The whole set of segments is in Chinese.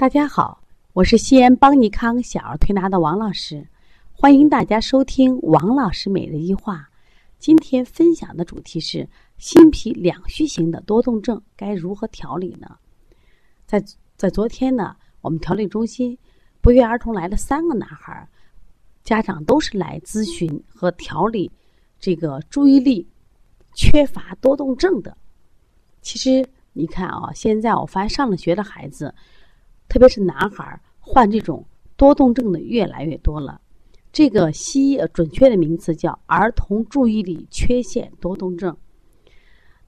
大家好，我是西安邦尼康小儿推拿的王老师，欢迎大家收听王老师每日一话。今天分享的主题是心脾两虚型的多动症该如何调理呢？在在昨天呢，我们调理中心不约而同来了三个男孩，家长都是来咨询和调理这个注意力缺乏多动症的。其实你看啊，现在我发现上了学的孩子。特别是男孩患这种多动症的越来越多了，这个西医准确的名词叫儿童注意力缺陷多动症。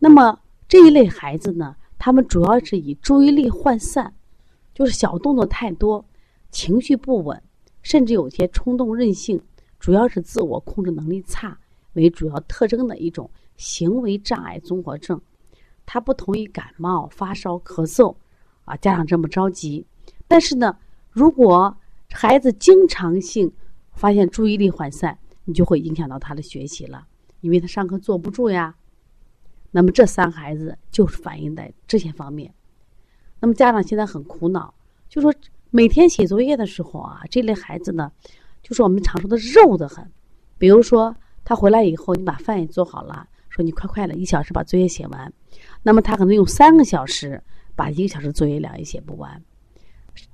那么这一类孩子呢，他们主要是以注意力涣散，就是小动作太多，情绪不稳，甚至有些冲动任性，主要是自我控制能力差为主要特征的一种行为障碍综合症。它不同于感冒、发烧、咳嗽，啊，家长这么着急。但是呢，如果孩子经常性发现注意力涣散，你就会影响到他的学习了，因为他上课坐不住呀。那么这三孩子就是反映在这些方面。那么家长现在很苦恼，就说每天写作业的时候啊，这类孩子呢，就是我们常说的肉的很。比如说他回来以后，你把饭也做好了，说你快快的一小时把作业写完，那么他可能用三个小时把一个小时作业量也写不完。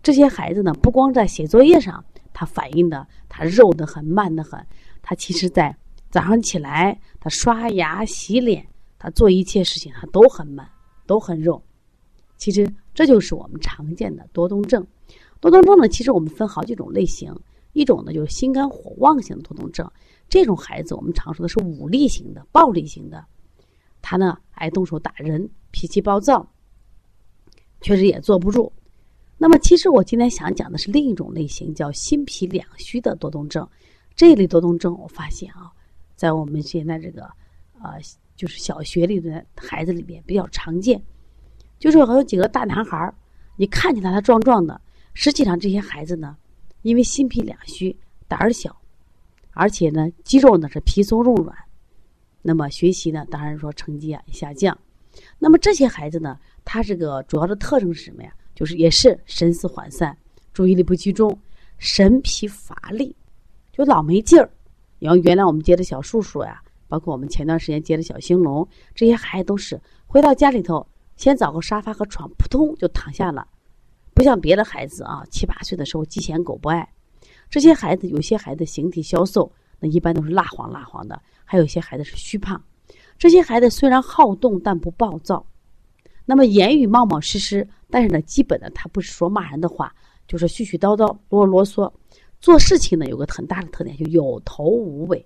这些孩子呢，不光在写作业上，他反映的他肉的很慢的很，他其实在早上起来，他刷牙洗脸，他做一切事情他都很慢，都很肉。其实这就是我们常见的多动症。多动症呢，其实我们分好几种类型，一种呢就是心肝火旺型的多动症，这种孩子我们常说的是武力型的、暴力型的，他呢爱动手打人，脾气暴躁，确实也坐不住。那么，其实我今天想讲的是另一种类型，叫心脾两虚的多动症。这一类多动症，我发现啊，在我们现在这个呃，就是小学里的孩子里边比较常见。就是好有几个大男孩儿，你看见他他壮壮的，实际上这些孩子呢，因为心脾两虚，胆儿小，而且呢肌肉呢是皮松肉软，那么学习呢，当然说成绩啊下降。那么这些孩子呢，他这个主要的特征是什么呀？就是也是神思涣散，注意力不集中，神疲乏力，就老没劲儿。然后原来我们接的小树树呀，包括我们前段时间接的小兴隆，这些孩子都是回到家里头，先找个沙发和床，扑通就躺下了。不像别的孩子啊，七八岁的时候鸡嫌狗不爱。这些孩子有些孩子形体消瘦，那一般都是蜡黄蜡黄的；还有些孩子是虚胖。这些孩子虽然好动，但不暴躁。那么言语冒冒失失，但是呢，基本的他不是说骂人的话，就是絮絮叨叨、啰啰嗦。做事情呢，有个很大的特点，就有头无尾，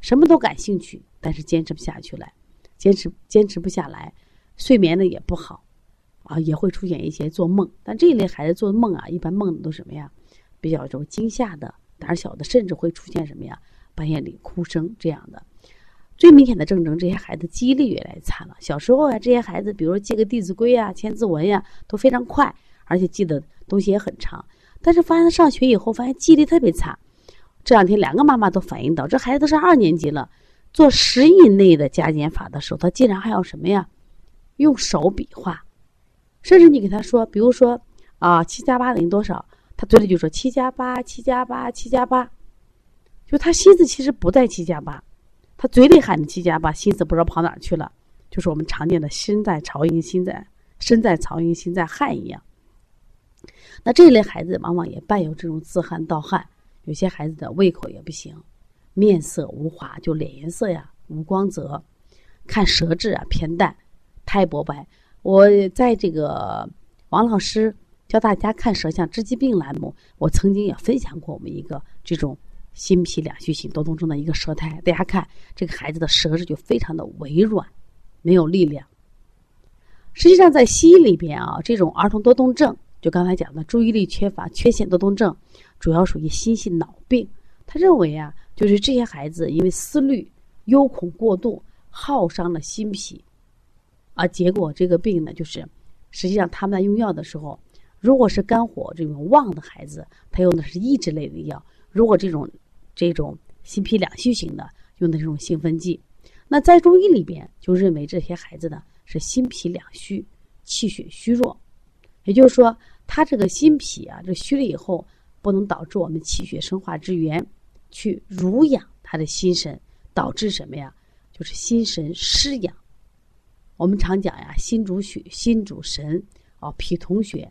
什么都感兴趣，但是坚持不下去来，坚持坚持不下来，睡眠呢也不好，啊，也会出现一些做梦。但这一类孩子做梦啊，一般梦的都什么呀？比较这种惊吓的、胆小的，甚至会出现什么呀？半夜里哭声这样的。最明显的症状，这些孩子记忆力越来越差了。小时候啊，这些孩子，比如记个《弟子规》呀、千字文呀，都非常快，而且记得东西也很长。但是发现他上学以后，发现记忆力特别差。这两天两个妈妈都反映到，这孩子都是二年级了，做十以内的加减法的时候，他竟然还要什么呀？用手比划，甚至你给他说，比如说啊，七加八等于多少？他嘴里就说七加八，七加八，七加八，就他心思其实不在七加八。他嘴里喊着七家八，心思不知道跑哪儿去了，就是我们常见的“身在曹营心在身在曹营心在汉”一样。那这一类孩子往往也伴有这种自汗盗汗，有些孩子的胃口也不行，面色无华，就脸颜色呀无光泽，看舌质啊偏淡，苔薄白。我在这个王老师教大家看舌象治疾病栏目，我曾经也分享过我们一个这种。心脾两虚型多动症的一个舌苔，大家看这个孩子的舌质就非常的微软，没有力量。实际上，在西医里边啊，这种儿童多动症，就刚才讲的注意力缺乏缺陷多动症，主要属于心系脑病。他认为啊，就是这些孩子因为思虑忧恐过度，耗伤了心脾，啊，结果这个病呢，就是实际上他们在用药的时候，如果是肝火这种旺的孩子，他用的是抑制类的药。如果这种这种心脾两虚型的用的这种兴奋剂，那在中医里边就认为这些孩子呢是心脾两虚，气血虚弱，也就是说他这个心脾啊，这虚了以后，不能导致我们气血生化之源去濡养他的心神，导致什么呀？就是心神失养。我们常讲呀，心主血，心主神，哦，脾统血，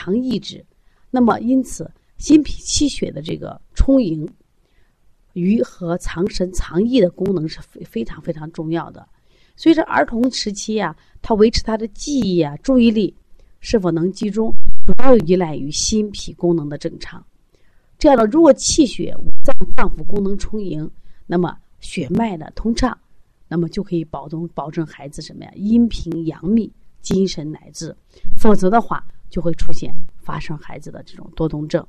藏意志。那么因此，心脾气血的这个充盈，于和藏神藏意的功能是非非常非常重要的。所以说，儿童时期呀，他维持他的记忆啊、注意力是否能集中，主要依赖于心脾功能的正常。这样的，如果气血五脏脏腑功能充盈，那么血脉的通畅，那么就可以保证保证孩子什么呀？阴平阳秘，精神乃至。否则的话，就会出现发生孩子的这种多动症。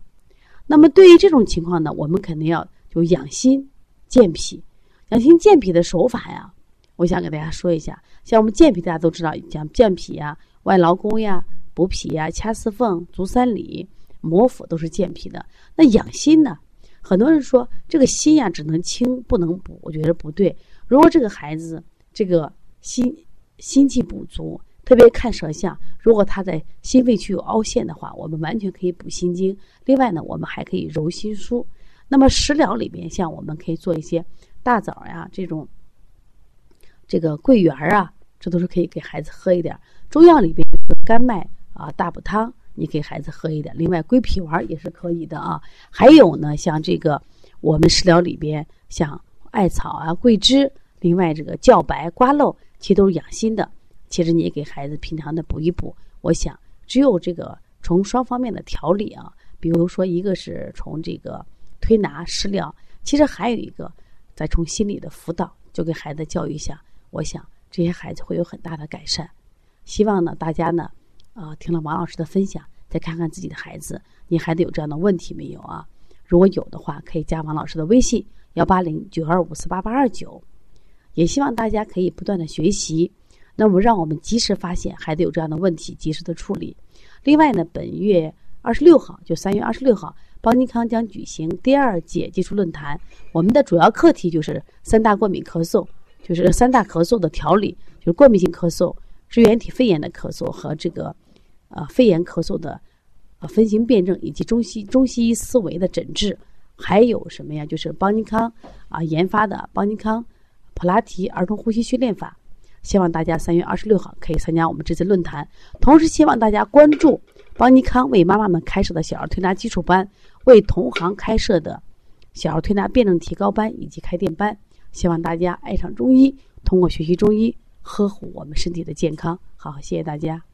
那么对于这种情况呢，我们肯定要就养心健脾。养心健脾的手法呀。我想给大家说一下，像我们健脾，大家都知道，讲健脾呀、外劳宫呀、补脾呀、掐四缝、足三里、摩腹都是健脾的。那养心呢？很多人说这个心呀只能清不能补，我觉得不对。如果这个孩子这个心心气不足，特别看舌象，如果他在心肺区有凹陷的话，我们完全可以补心经。另外呢，我们还可以揉心腧。那么食疗里边，像我们可以做一些大枣呀这种。这个桂圆啊，这都是可以给孩子喝一点。中药里边有甘麦啊大补汤，你给孩子喝一点。另外桂皮丸也是可以的啊。还有呢，像这个我们食疗里边，像艾草啊、桂枝，另外这个茭白、瓜蒌，其实都是养心的。其实你也给孩子平常的补一补。我想，只有这个从双方面的调理啊，比如说一个是从这个推拿食疗，其实还有一个再从心理的辅导，就给孩子教育一下。我想这些孩子会有很大的改善，希望呢大家呢，啊听了王老师的分享，再看看自己的孩子，你孩子有这样的问题没有啊？如果有的话，可以加王老师的微信幺八零九二五四八八二九。也希望大家可以不断的学习，那么让我们及时发现孩子有这样的问题，及时的处理。另外呢，本月二十六号，就三月二十六号，邦尼康将举行第二届技术论坛，我们的主要课题就是三大过敏咳嗽。就是三大咳嗽的调理，就是过敏性咳嗽、支原体肺炎的咳嗽和这个，呃，肺炎咳嗽的，呃，分型辩证以及中西中西医思维的诊治，还有什么呀？就是邦尼康啊研发的邦尼康普拉提儿童呼吸训练法。希望大家三月二十六号可以参加我们这次论坛，同时希望大家关注邦尼康为妈妈们开设的小儿推拿基础班，为同行开设的小儿推拿辩证提高班以及开店班。希望大家爱上中医，通过学习中医呵护我们身体的健康。好，谢谢大家。